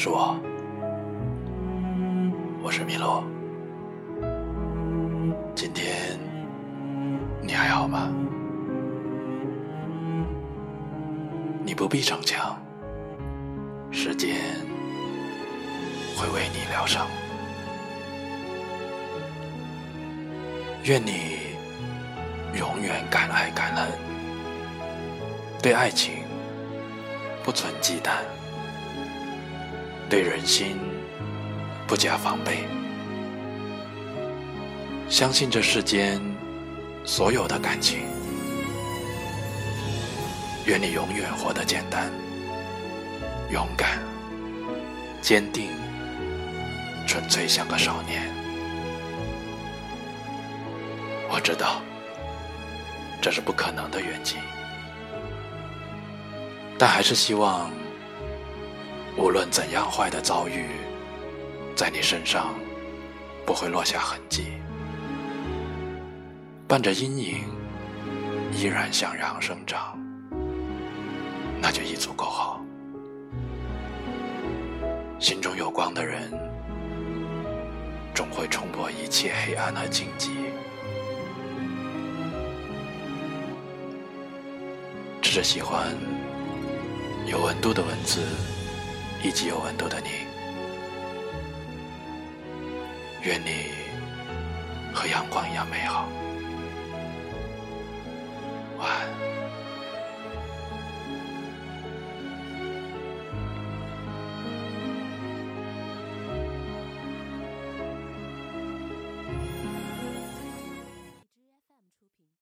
是我，我是米洛。今天你还好吗？你不必逞强，时间会为你疗伤。愿你永远敢爱敢恨，对爱情不存忌惮，对人心不加防备，相信这世间所有的感情。愿你永远活得简单、勇敢、坚定、纯粹，像个少年。我知道这是不可能的远景，但还是希望，无论怎样坏的遭遇，在你身上不会落下痕迹，伴着阴影，依然向阳生长。那就已足够好。心中有光的人，总会冲破一切黑暗和荆棘。只是喜欢有温度的文字，以及有温度的你。愿你和阳光一样美好。